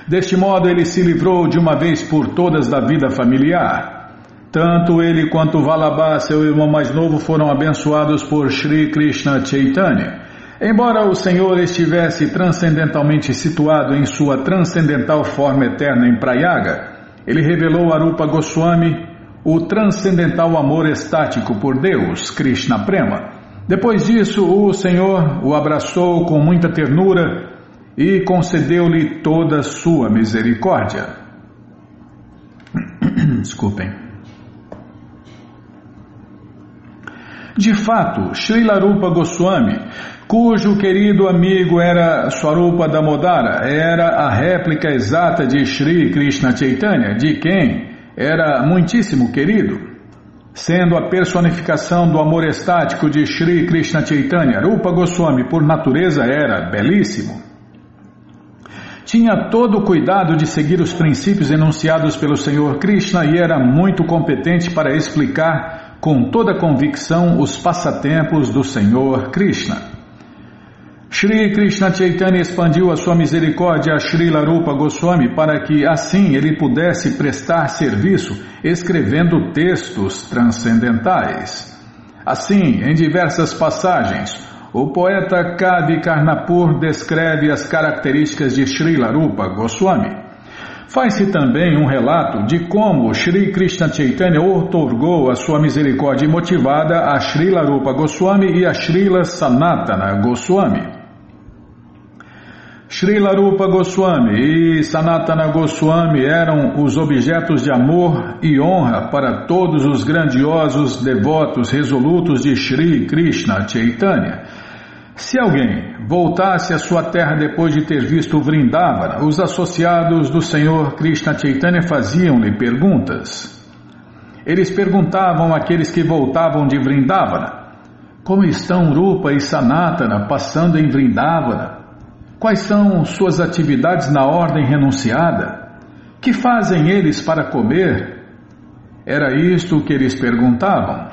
Deste modo, ele se livrou de uma vez por todas da vida familiar. Tanto ele quanto Valabha, seu irmão mais novo, foram abençoados por Sri Krishna Chaitanya. Embora o Senhor estivesse transcendentalmente situado em sua transcendental forma eterna em Prayaga, ele revelou a Rupa Goswami o transcendental amor estático por Deus, Krishna Prema. Depois disso, o Senhor o abraçou com muita ternura e concedeu-lhe toda sua misericórdia. Desculpem. De fato, Srila Rupa Goswami, cujo querido amigo era Swarupa Damodara, era a réplica exata de Sri Krishna Chaitanya, de quem era muitíssimo querido. Sendo a personificação do amor estático de Sri Krishna Chaitanya, Rupa Goswami por natureza era belíssimo. Tinha todo o cuidado de seguir os princípios enunciados pelo Senhor Krishna e era muito competente para explicar com toda convicção os passatempos do Senhor Krishna. Shri Krishna Chaitanya expandiu a sua misericórdia a Shri Larupa Goswami para que assim ele pudesse prestar serviço escrevendo textos transcendentais. Assim, em diversas passagens, o poeta Kavi Karnapur descreve as características de Shri Larupa Goswami. Faz-se também um relato de como Shri Krishna Chaitanya otorgou a sua misericórdia motivada a Shri Larupa Goswami e a Srila Sanatana Goswami. Srila Rupa Goswami e Sanatana Goswami eram os objetos de amor e honra para todos os grandiosos devotos resolutos de Sri Krishna Chaitanya. Se alguém voltasse à sua terra depois de ter visto Vrindavana, os associados do Senhor Krishna Chaitanya faziam-lhe perguntas. Eles perguntavam àqueles que voltavam de Vrindavana: Como estão Rupa e Sanatana passando em Vrindavana? Quais são suas atividades na ordem renunciada? Que fazem eles para comer? Era isto que eles perguntavam.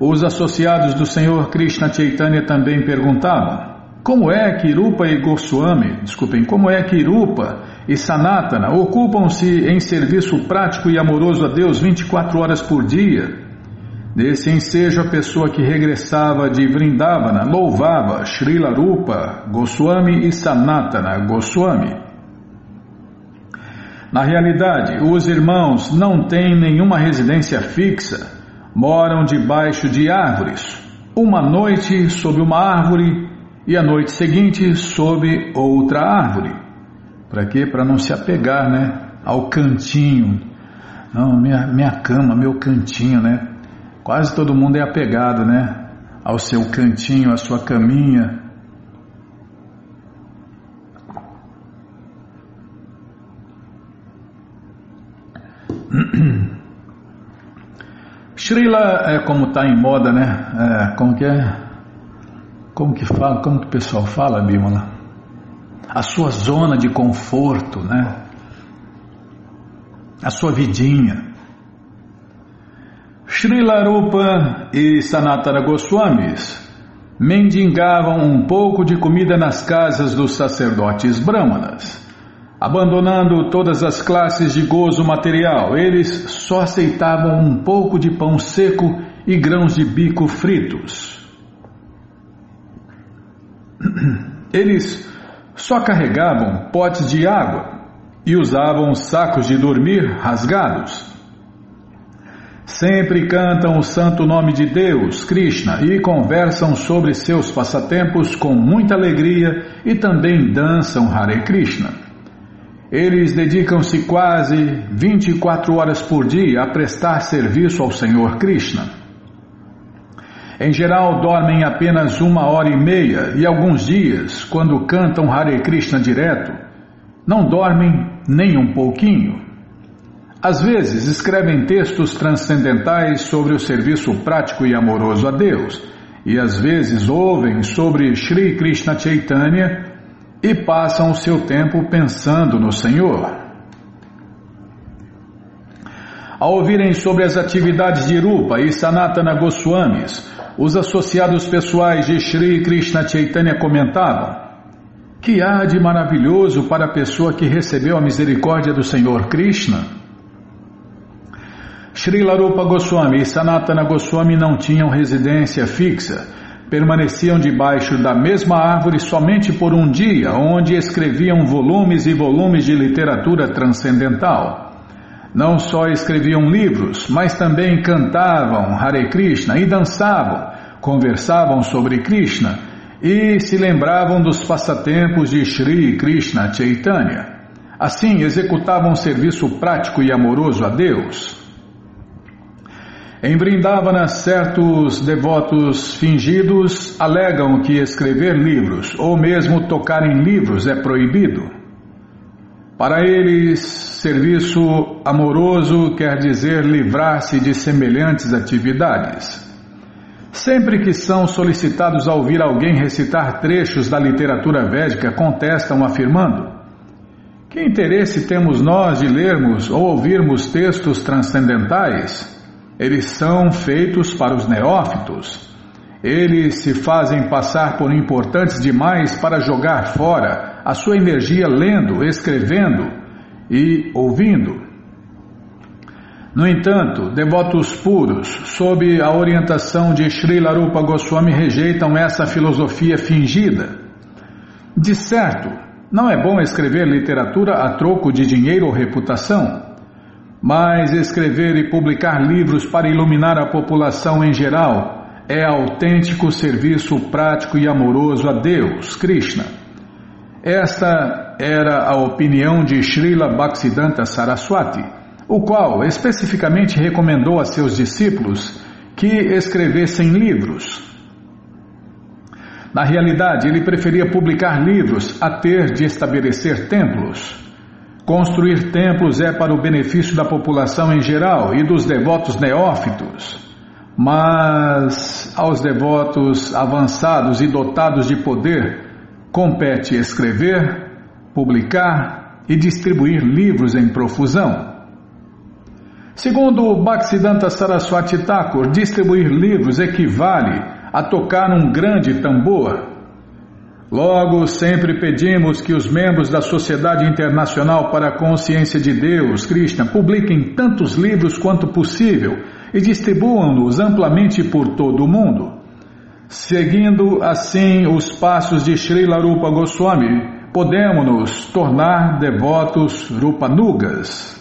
Os associados do Senhor Krishna Chaitanya também perguntavam: Como é que Irupa e Goswami, desculpem, como é que Irupa e Sanatana ocupam-se em serviço prático e amoroso a Deus 24 horas por dia? Nesse ensejo, a pessoa que regressava de Vrindavana louvava Srila Rupa Goswami e Sanatana Goswami. Na realidade, os irmãos não têm nenhuma residência fixa, moram debaixo de árvores, uma noite sob uma árvore e a noite seguinte sob outra árvore. Para quê? Para não se apegar né, ao cantinho. Não, minha, minha cama, meu cantinho, né? Quase todo mundo é apegado, né? Ao seu cantinho, à sua caminha. Srila é como está em moda, né? É, como que é? Como que fala? Como que o pessoal fala, Bímola? A sua zona de conforto, né? A sua vidinha. Srila Rupa e Sanatana Goswamis mendigavam um pouco de comida nas casas dos sacerdotes brahmanas. Abandonando todas as classes de gozo material, eles só aceitavam um pouco de pão seco e grãos de bico fritos. Eles só carregavam potes de água e usavam sacos de dormir rasgados. Sempre cantam o santo nome de Deus, Krishna, e conversam sobre seus passatempos com muita alegria e também dançam Hare Krishna. Eles dedicam-se quase 24 horas por dia a prestar serviço ao Senhor Krishna. Em geral, dormem apenas uma hora e meia e alguns dias, quando cantam Hare Krishna direto, não dormem nem um pouquinho. Às vezes escrevem textos transcendentais sobre o serviço prático e amoroso a Deus, e às vezes ouvem sobre Sri Krishna Chaitanya e passam o seu tempo pensando no Senhor. Ao ouvirem sobre as atividades de Rupa e Sanatana Goswamis, os associados pessoais de Sri Krishna Chaitanya comentavam: Que há de maravilhoso para a pessoa que recebeu a misericórdia do Senhor Krishna? Sri Larupa Goswami e Sanatana Goswami não tinham residência fixa, permaneciam debaixo da mesma árvore somente por um dia, onde escreviam volumes e volumes de literatura transcendental. Não só escreviam livros, mas também cantavam Hare Krishna e dançavam, conversavam sobre Krishna e se lembravam dos passatempos de Sri Krishna Chaitanya. Assim, executavam um serviço prático e amoroso a Deus. Em Vrindavana, certos devotos fingidos alegam que escrever livros ou mesmo tocar em livros é proibido. Para eles, serviço amoroso quer dizer livrar-se de semelhantes atividades. Sempre que são solicitados a ouvir alguém recitar trechos da literatura védica, contestam afirmando: Que interesse temos nós de lermos ou ouvirmos textos transcendentais? Eles são feitos para os neófitos. Eles se fazem passar por importantes demais para jogar fora a sua energia lendo, escrevendo e ouvindo. No entanto, devotos puros, sob a orientação de Srila Rupa Goswami, rejeitam essa filosofia fingida. De certo, não é bom escrever literatura a troco de dinheiro ou reputação. Mas escrever e publicar livros para iluminar a população em geral é autêntico serviço prático e amoroso a Deus, Krishna. Esta era a opinião de Srila Bhaktisiddhanta Saraswati, o qual especificamente recomendou a seus discípulos que escrevessem livros. Na realidade, ele preferia publicar livros a ter de estabelecer templos. Construir templos é para o benefício da população em geral e dos devotos neófitos. Mas aos devotos avançados e dotados de poder compete escrever, publicar e distribuir livros em profusão. Segundo Bhaktisiddhanta Saraswati Thakur, distribuir livros equivale a tocar um grande tambor Logo, sempre pedimos que os membros da Sociedade Internacional para a Consciência de Deus, Krishna, publiquem tantos livros quanto possível e distribuam-nos amplamente por todo o mundo. Seguindo assim os passos de Srila Rupa Goswami, podemos nos tornar devotos Rupanugas.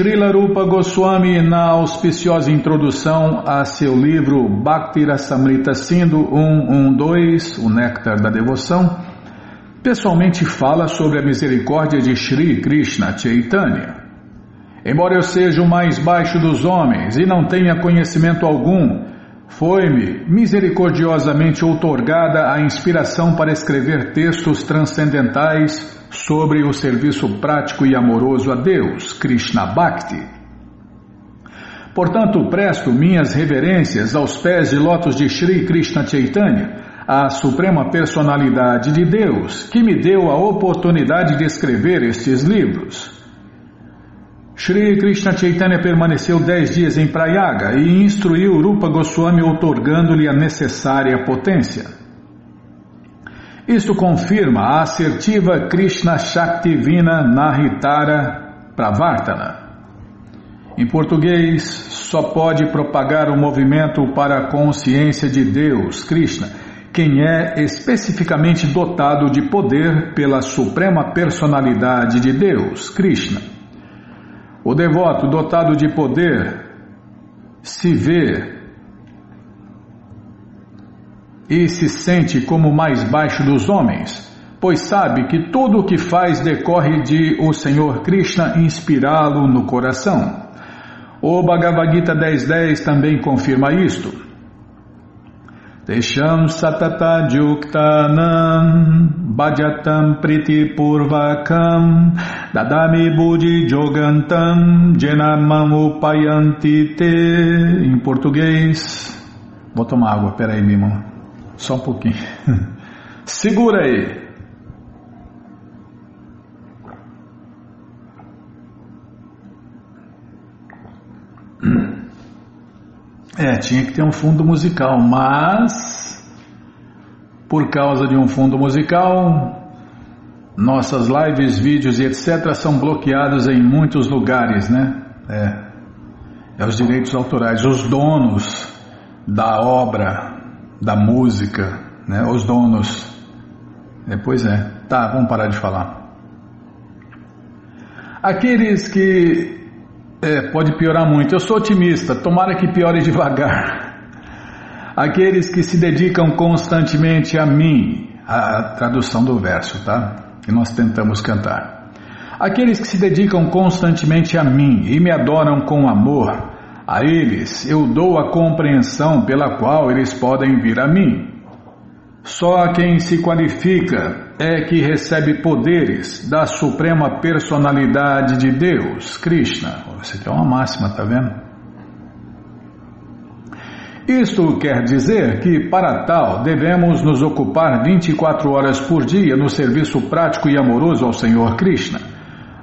Srila Rupa Goswami, na auspiciosa introdução a seu livro Bhakti Rasamrita Sindhu 112, O Néctar da Devoção, pessoalmente fala sobre a misericórdia de Sri Krishna Chaitanya. Embora eu seja o mais baixo dos homens e não tenha conhecimento algum, foi-me misericordiosamente outorgada a inspiração para escrever textos transcendentais sobre o serviço prático e amoroso a Deus, Krishna Bhakti. Portanto, presto minhas reverências aos pés de lótus de Sri Krishna Chaitanya, a suprema personalidade de Deus, que me deu a oportunidade de escrever estes livros. Shri Krishna Chaitanya permaneceu dez dias em Prayaga e instruiu Rupa Goswami otorgando-lhe a necessária potência. Isto confirma a assertiva Krishna Shakti Vina Nahitara Pravartana. Em português, só pode propagar o movimento para a consciência de Deus, Krishna, quem é especificamente dotado de poder pela suprema personalidade de Deus, Krishna. O devoto dotado de poder se vê e se sente como mais baixo dos homens, pois sabe que tudo o que faz decorre de o Senhor Krishna inspirá-lo no coração. O Bhagavad Gita 10.10 também confirma isto. Tesham satata juktanam bhajatam priti purvakam dadami buddhi jogantam jenamam upayanti te. Em português, vou tomar água, peraí, Bima, só um pouquinho. Segura aí. É, tinha que ter um fundo musical, mas por causa de um fundo musical, nossas lives, vídeos e etc. são bloqueados em muitos lugares, né? É, é os direitos autorais, os donos da obra, da música, né? Os donos. É, pois é. Tá, vamos parar de falar. Aqueles que é, pode piorar muito. Eu sou otimista, tomara que piore devagar. Aqueles que se dedicam constantemente a mim, a tradução do verso, tá? Que nós tentamos cantar. Aqueles que se dedicam constantemente a mim e me adoram com amor, a eles eu dou a compreensão pela qual eles podem vir a mim. Só quem se qualifica é que recebe poderes da suprema personalidade de Deus, Krishna. Você tem uma máxima, tá vendo? Isto quer dizer que, para tal, devemos nos ocupar 24 horas por dia no serviço prático e amoroso ao Senhor Krishna.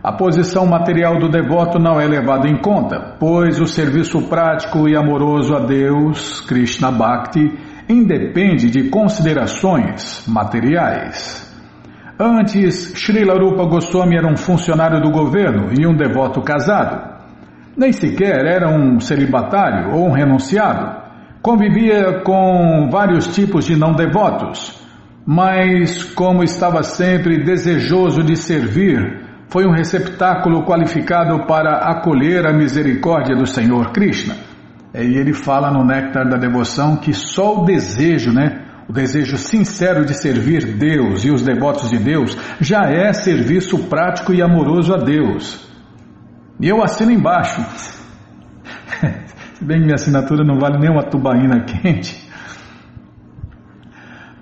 A posição material do devoto não é levada em conta, pois o serviço prático e amoroso a Deus, Krishna Bhakti, independe de considerações materiais. Antes, Srila Rupa Goswami era um funcionário do governo e um devoto casado. Nem sequer era um celibatário ou um renunciado. Convivia com vários tipos de não devotos, mas, como estava sempre desejoso de servir, foi um receptáculo qualificado para acolher a misericórdia do Senhor Krishna. E ele fala no Néctar da Devoção que só o desejo, né, o desejo sincero de servir Deus e os devotos de Deus já é serviço prático e amoroso a Deus. E eu assino embaixo. Se bem que minha assinatura não vale nem uma tubaína quente.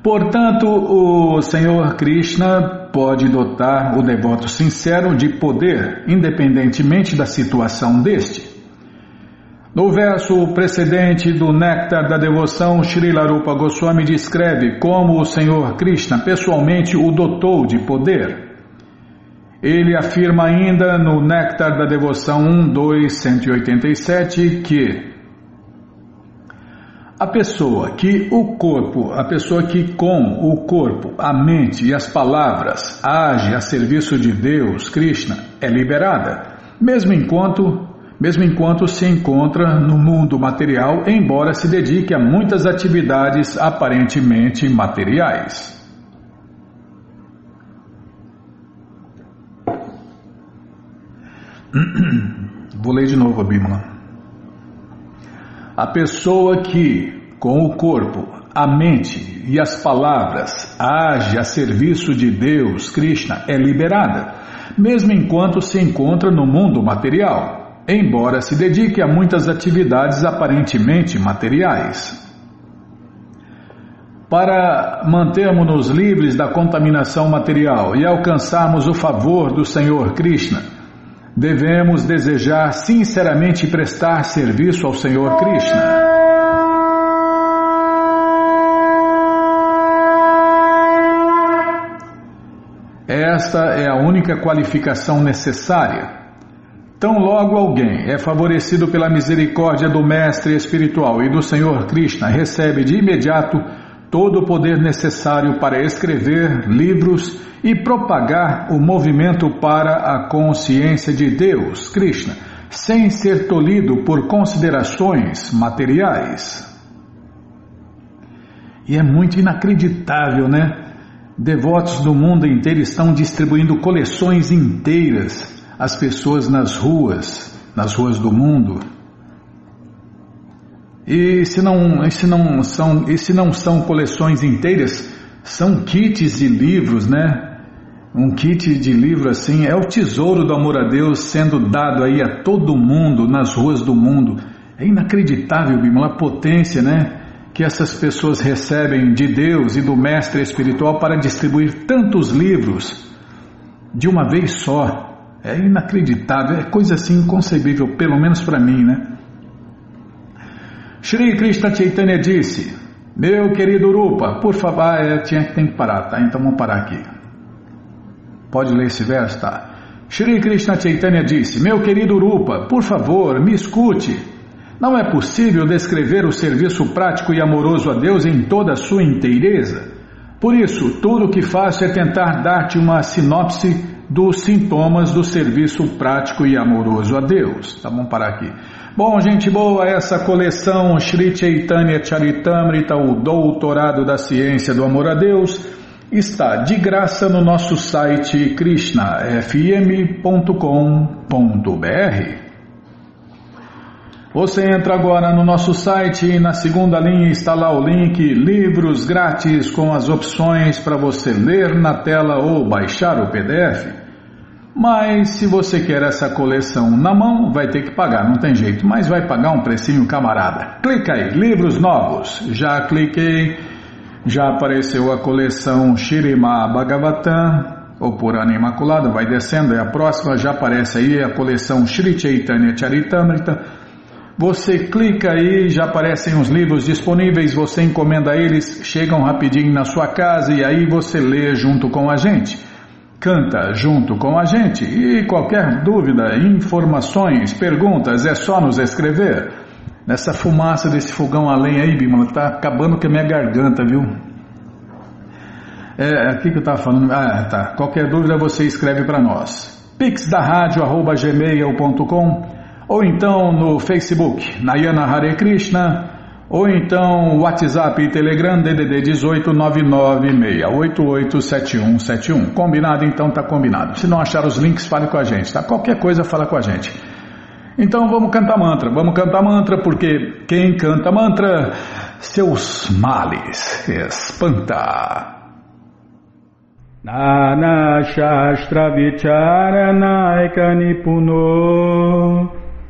Portanto, o Senhor Krishna pode dotar o devoto sincero de poder, independentemente da situação deste. No verso precedente do Néctar da Devoção, Srila Rupa Goswami descreve como o Senhor Krishna pessoalmente o dotou de poder. Ele afirma ainda no Néctar da Devoção 1, 2, 187 que a pessoa que o corpo, a pessoa que com o corpo, a mente e as palavras age a serviço de Deus, Krishna, é liberada, mesmo enquanto mesmo enquanto se encontra no mundo material, embora se dedique a muitas atividades aparentemente materiais. Vou ler de novo a Bíblia. A pessoa que, com o corpo, a mente e as palavras age a serviço de Deus, Krishna, é liberada, mesmo enquanto se encontra no mundo material embora se dedique a muitas atividades aparentemente materiais. Para mantermos-nos livres da contaminação material e alcançarmos o favor do Senhor Krishna, devemos desejar sinceramente prestar serviço ao Senhor Krishna. Esta é a única qualificação necessária Tão logo alguém é favorecido pela misericórdia do Mestre Espiritual e do Senhor Krishna, recebe de imediato todo o poder necessário para escrever livros e propagar o movimento para a consciência de Deus, Krishna, sem ser tolhido por considerações materiais. E é muito inacreditável, né? Devotos do mundo inteiro estão distribuindo coleções inteiras às pessoas nas ruas, nas ruas do mundo. E se não, e se não, são, e se não são coleções inteiras, são kits de livros, né? Um kit de livro assim é o tesouro do amor a Deus sendo dado aí a todo mundo nas ruas do mundo. É inacreditável, Bíblia, a potência, né? Que essas pessoas recebem de Deus e do Mestre Espiritual para distribuir tantos livros de uma vez só. É inacreditável, é coisa assim inconcebível, pelo menos para mim, né? Shri Krishna Chaitanya disse: Meu querido Rupa, por favor, ah, é, tinha, tem que parar, tá? Então vamos parar aqui. Pode ler esse verso, tá? Shri Krishna Chaitanya disse: Meu querido Rupa, por favor, me escute. Não é possível descrever o serviço prático e amoroso a Deus em toda a sua inteireza. Por isso, tudo o que faço é tentar dar-te uma sinopse dos sintomas do serviço prático e amoroso a Deus. Tá, vamos parar aqui. Bom, gente boa, essa coleção Sri Chaitanya Charitamrita, o Doutorado da Ciência do Amor a Deus, está de graça no nosso site krishnafm.com.br. Você entra agora no nosso site e na segunda linha está lá o link Livros Grátis com as opções para você ler na tela ou baixar o PDF. Mas se você quer essa coleção na mão, vai ter que pagar, não tem jeito, mas vai pagar um precinho camarada. Clica aí, livros novos. Já cliquei, já apareceu a coleção Shirima Bhagavatam, ou Purana Imaculada, vai descendo, é a próxima, já aparece aí a coleção Shri Chaitanya Charitamrita. Você clica aí, já aparecem os livros disponíveis, você encomenda eles, chegam rapidinho na sua casa e aí você lê junto com a gente canta junto com a gente. E qualquer dúvida, informações, perguntas, é só nos escrever. Nessa fumaça desse fogão a lenha aí, Bima, tá acabando com a minha garganta, viu? É, o que, que eu estava falando? Ah, tá. Qualquer dúvida você escreve para nós. Pix ou então no Facebook, Nayana Hare Krishna ou então WhatsApp e Telegram DDD 18 996887171. Combinado? Então tá combinado. Se não achar os links, fale com a gente, tá? Qualquer coisa, fala com a gente. Então vamos cantar mantra. Vamos cantar mantra porque quem canta mantra, seus males espanta. Nana Shastra Vicharanaika Nipuno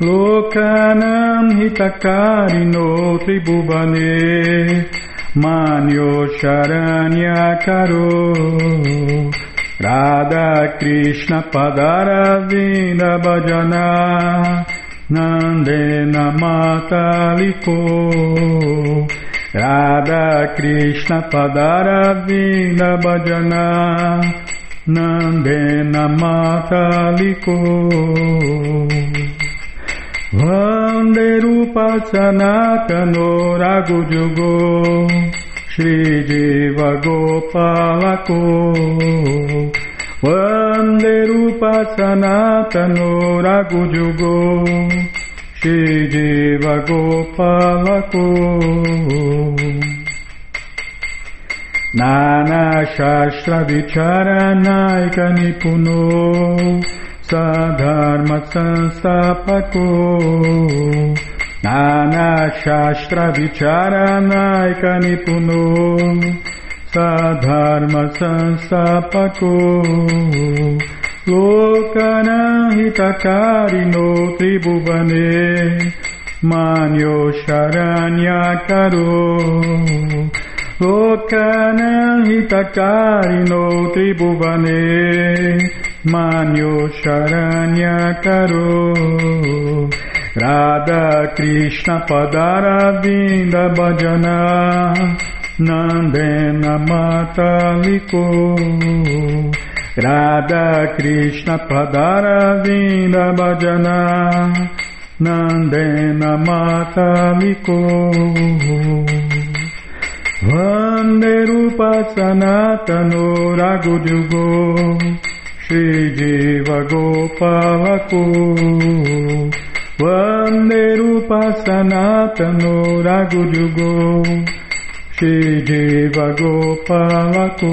Lokanam Hitakarino Tribhuvane Manyo Sharanya Karo Radha Krishna Padara Vinda Bhajana Nandena Mataliko Radha Krishna Padara Vinda Bhajana Nandena Mataliko Vande Rupa Sanatano Ragujugo Shri Diva Gopalako Vande Rupa Sanatano Ragujugo Shri Diva Gopalako Nana Shastra Vicharanaika Nipuno सधर्म संस्थापको नाना शास्त्र विचार नायक निपुनो सधर्मसंस्थापको। नानाशास्त्रविचारनायकनिपुनो सधर्मसंस्थापको। लोकनहितकारिणो त्रिभुवने। मान्यो शरण्याकरो। लोकनहितकारिणो त्रिभुवने। Manyo Sharanya Karo Radha Krishna Padara Vinda Bhajana. Nandena Mataliko. Radha Krishna Padara Vinda Bhajana. Nandena Mataliko. Vande Rupa Sanatano Ragudyugo Shriva Gopalaku Vanderu Pasanatano Ragujugo. Shriva Gopalaku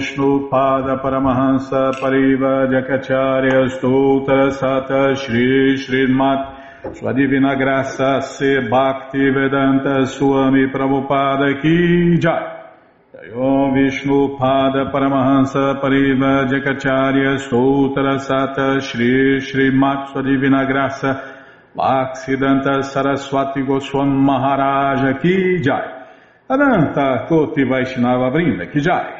Om Vishnu Pada Paramahansa Pariva Jakacharya Stoutra Sata Shri Srimat Sua Divina Graça Se Bhakti Vedanta Swami Prabhupada Ki Jai. Om Vishnu Pada Paramahansa Pariva Jakacharya Stoutra Sata Shri Srimat Sua Divina Graça Bhaksidanta Saraswati Goswam Maharaja Ki Jai. Ananta Koti Vaishnava Brinda Ki Jai